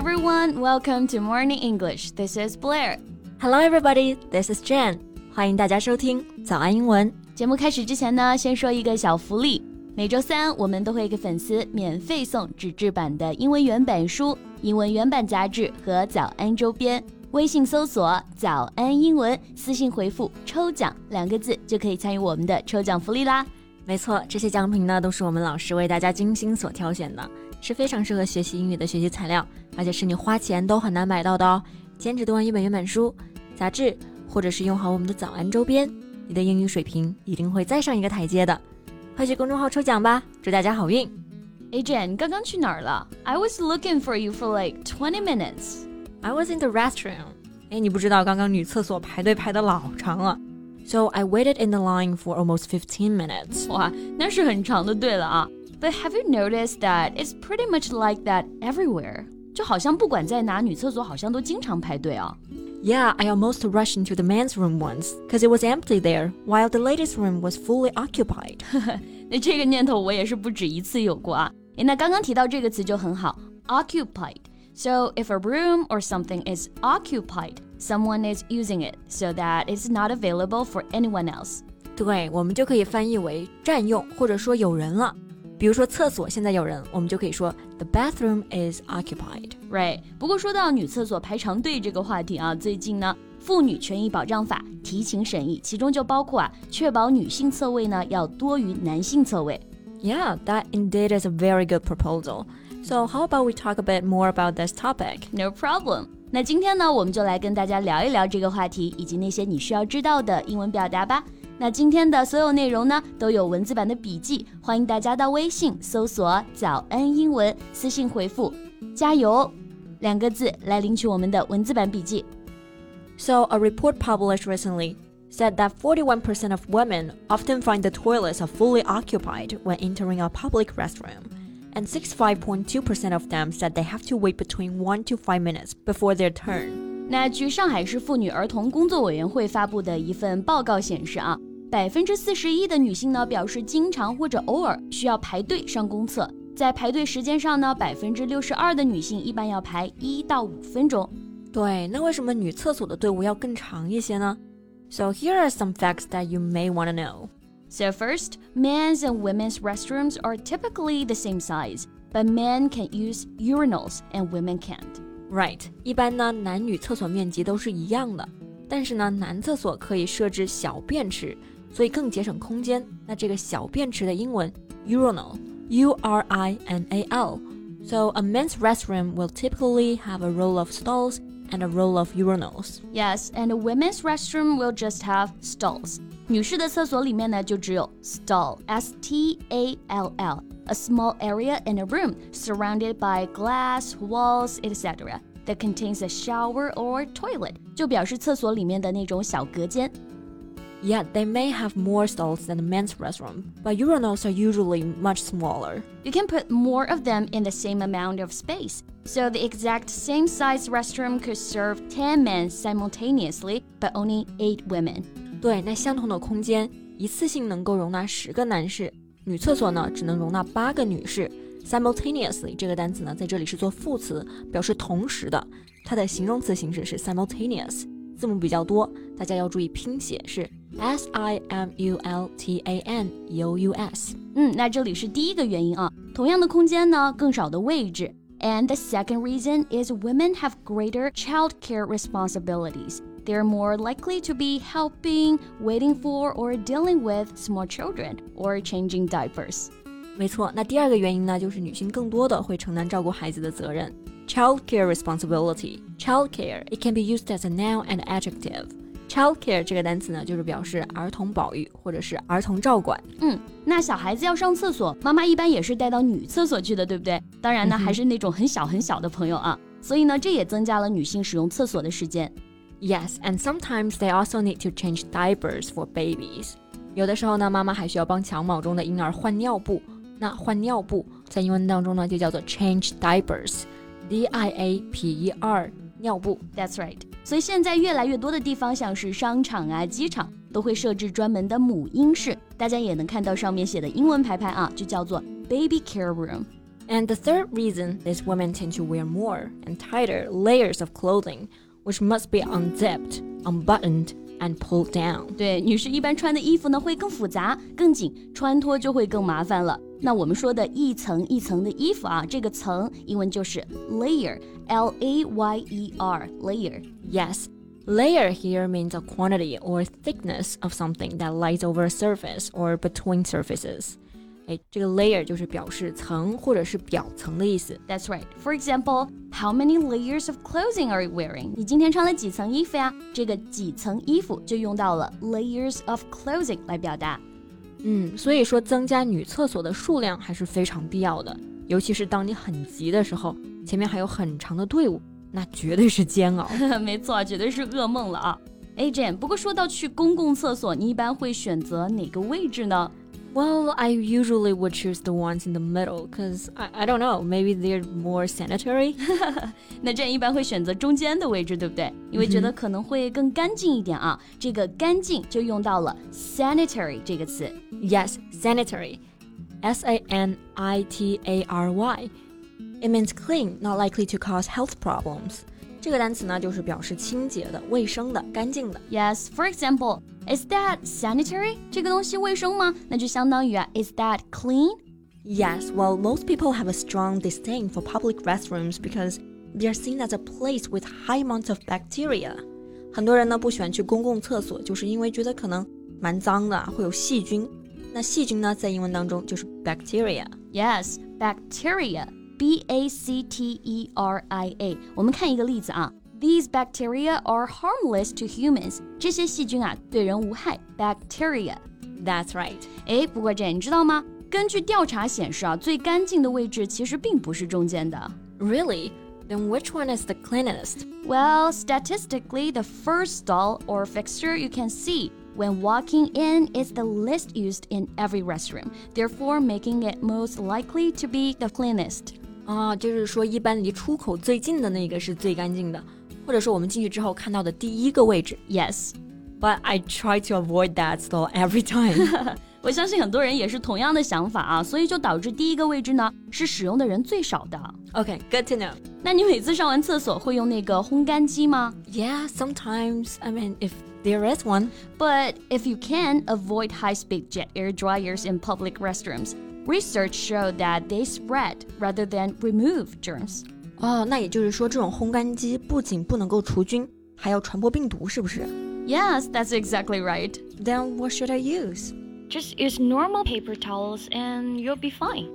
everyone, welcome to Morning English. This is Blair. Hello, everybody. This is Jan. 欢迎大家收听早安英文。节目开始之前呢，先说一个小福利。每周三我们都会给粉丝免费送纸质版的英文原版书、英文原版杂志和早安周边。微信搜索“早安英文”，私信回复“抽奖”两个字就可以参与我们的抽奖福利啦。没错，这些奖品呢都是我们老师为大家精心所挑选的，是非常适合学习英语的学习材料，而且是你花钱都很难买到的哦。坚持读完一本原版书、杂志，或者是用好我们的早安周边，你的英语水平一定会再上一个台阶的。快去公众号抽奖吧，祝大家好运！Hey Jen，刚刚去哪儿了？I was looking for you for like twenty minutes. I was in the restroom. 哎，你不知道刚刚女厕所排队排的老长了。So I waited in the line for almost fifteen minutes. 哇，那是很长的队了啊。But have you noticed that it's pretty much like that everywhere? 就好像不管在哪，女厕所好像都经常排队啊。Yeah, I almost rushed into the men's room once because it was empty there, while the ladies' room was fully occupied. 那这个念头我也是不止一次有过啊。诶，那刚刚提到这个词就很好，occupied。So if a room or something is occupied, someone is using it so that it's not available for anyone else. 对，我们就可以翻译为占用，或者说有人了。 比如说厕所现在有人，我们就可以说 The bathroom is occupied. Right. 不过说到女厕所排长队这个话题啊，最近呢，妇女权益保障法提请审议，其中就包括啊，确保女性侧位呢要多于男性侧位。Yeah, that indeed is a very good proposal. So how about we talk a bit more about this topic? No problem. 那今天呢，我们就来跟大家聊一聊这个话题，以及那些你需要知道的英文表达吧。 那今天的所有内容呢，都有文字版的笔记，欢迎大家到微信搜索“早安英文”，私信回复“加油”两个字来领取我们的文字版笔记。So a report published recently said that 41% of women often find the toilets are fully occupied when entering a public restroom. And 65.2% of them said they have to wait between 1 to 5 minutes before their turn. 那据上海市妇女儿童工作委员会发布的一份报告显示啊， 百分之四十一的女性呢表示经常或者偶尔需要排队上公厕，在排队时间上呢，百分之六十二的女性一般要排一到五分钟。对，那为什么女厕所的队伍要更长一些呢？So here are some facts that you may want to know. So first, men's and women's restrooms are typically the same size, but men can use urinals and women can't. Right，一般呢，男女厕所面积都是一样的，但是呢，男厕所可以设置小便池。 所以更节省空间。那这个小便池的英文 urinal，U R I N A L。So a men's restroom will typically have a row of stalls and a row of urinals. Yes, and a women's restroom will just have stalls. 女士的厕所里面呢，就只有 stall, S T A L L, a small area in a room surrounded by glass, walls, etc. that contains a shower or toilet. 就表示厕所里面的那种小隔间。 Yet they may have more stalls than a men's restroom, but urinals are usually much smaller. You can put more of them in the same amount of space. So the exact same size restroom could serve 10 men simultaneously, but only 8 women. 对，那相同的空间，一次性能够容纳十个男士，女厕所呢只能容纳八个女士。Simultaneously 这个单词呢，在这里是做副词，表示同时的，它的形容词形式是 simultaneous。字母比较多，大家要注意拼写是 S I M U L T A N U U S。嗯，那这里是第一个原因啊。同样的空间呢，更少的位置。And the second reason is women have greater child care responsibilities. They're more likely to be helping, waiting for, or dealing with small children or changing diapers. 没错，那第二个原因呢，就是女性更多的会承担照顾孩子的责任。Child care responsibility. Child care it can be used as a noun and adjective. Childcare 这个单词呢，就是表示儿童保育或者是儿童照管。嗯，那小孩子要上厕所，妈妈一般也是带到女厕所去的，对不对？当然呢，还是那种很小很小的朋友啊。所以呢，这也增加了女性使用厕所的时间。Yes, and sometimes they also need to change diapers for babies. 有的时候呢，妈妈还需要帮襁褓中的婴儿换尿布。那换尿布在英文当中呢，就叫做 change diapers，D I A P E R，尿布。That's right. 所以现在越来越多的地方，像是商场啊、机场，都会设置专门的母婴室。大家也能看到上面写的英文牌牌啊，就叫做 baby care room。And the third reason is women tend to wear more and tighter layers of clothing, which must be unzipped, unbuttoned, and pulled down. 对，女士一般穿的衣服呢会更复杂、更紧，穿脱就会更麻烦了。那我们说的一层一层的衣服啊，这个层英文就是 layer，L A Y E R，layer。 Yes. Layer here means a quantity or thickness of something that lies over a surface or between surfaces. 哎，这个 layer 就是表示层或者是表层的意思。 That's right. For example, how many layers of clothing are you wearing? 你今天穿了几层衣服呀？这个几层衣服就用到了 layers of clothing 来表达。 嗯，所以说增加女厕所的数量还是非常必要的，尤其是当你很急的时候，前面还有很长的队伍，那绝对是煎熬。没错，绝对是噩梦了啊。哎，Jane，不过说到去公共厕所，你一般会选择哪个位置呢？Well, I usually would choose the ones in the middle, cause I I don't know, maybe they're more sanitary. 那 Jane 一般会选择中间的位置，对不对？因为觉得可能会更干净一点啊。这个干净就用到了 sanitary 这个词。 Yes, sanitary. S A N I T A R Y. It means clean, not likely to cause health problems. 这个单词呢，就是表示清洁的、卫生的、干净的。 Yes, for example, is that sanitary? 这个东西卫生吗？那就相当于啊，is that clean? Yes, well, most people have a strong disdain for public restrooms because they are seen as a place with high amounts of bacteria. 很多人呢不喜欢去公共厕所，就是因为觉得可能蛮脏的，会有细菌。那细菌呢，在英文当中就是 bacteria。 Yes, bacteria. B A C T E R I A。我们看一个例子啊。 These bacteria are harmless to humans。这些细菌啊，对人无害。Bacteria。 That's right. 哎，不过这你知道吗？根据调查显示啊，最干净的位置其实并不是中间的。 Really? Then which one is the cleanest? Well, statistically, the first stall or fixture you can see when walking in is the least used in every restroom, therefore making it most likely to be the cleanest. 啊，就是说一般离出口最近的那个是最干净的， 或者说我们进去之后看到的第一个位置。 Yes. But I try to avoid that stall every time. 我相信很多人也是同样的想法啊，所以就导致第一个位置呢是使用的人最少的。 okay, good to know. 那你每次上完厕所会用那个烘干机吗 Yeah, sometimes. I mean, if there is one. ？But if you can avoid high-speed jet air dryers in public restrooms, research showed that they spread rather than remove germs. 哦，那也就是说，这种烘干机不仅不能够除菌，还要传播病毒，是不是 Yes, that's exactly right.？Then what should I use? Just use normal paper towels and you'll be fine.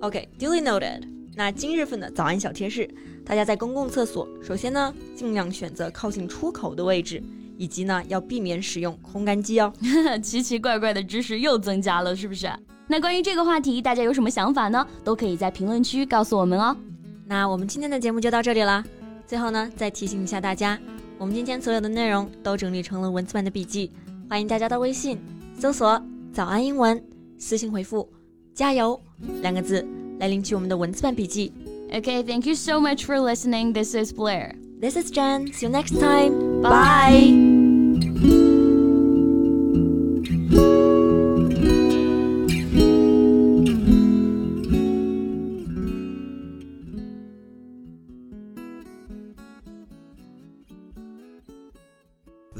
Okay, duly noted. 那今日份的早安小贴士，大家在公共厕所，首先呢，尽量选择靠近出口的位置，以及呢，要避免使用烘干机哦。奇奇怪怪的知识又增加了，是不是？那关于这个话题，大家有什么想法呢？都可以在评论区告诉我们哦。那我们今天的节目就到这里啦。最后呢，再提醒一下大家，我们今天所有的内容都整理成了文字版的笔记，欢迎大家到微信搜索“早安英文”，私信回复“加油”两个字来领取我们的文字版笔记。Okay, thank you so much for listening. This is Blair. This is Jen. See you next time. Bye.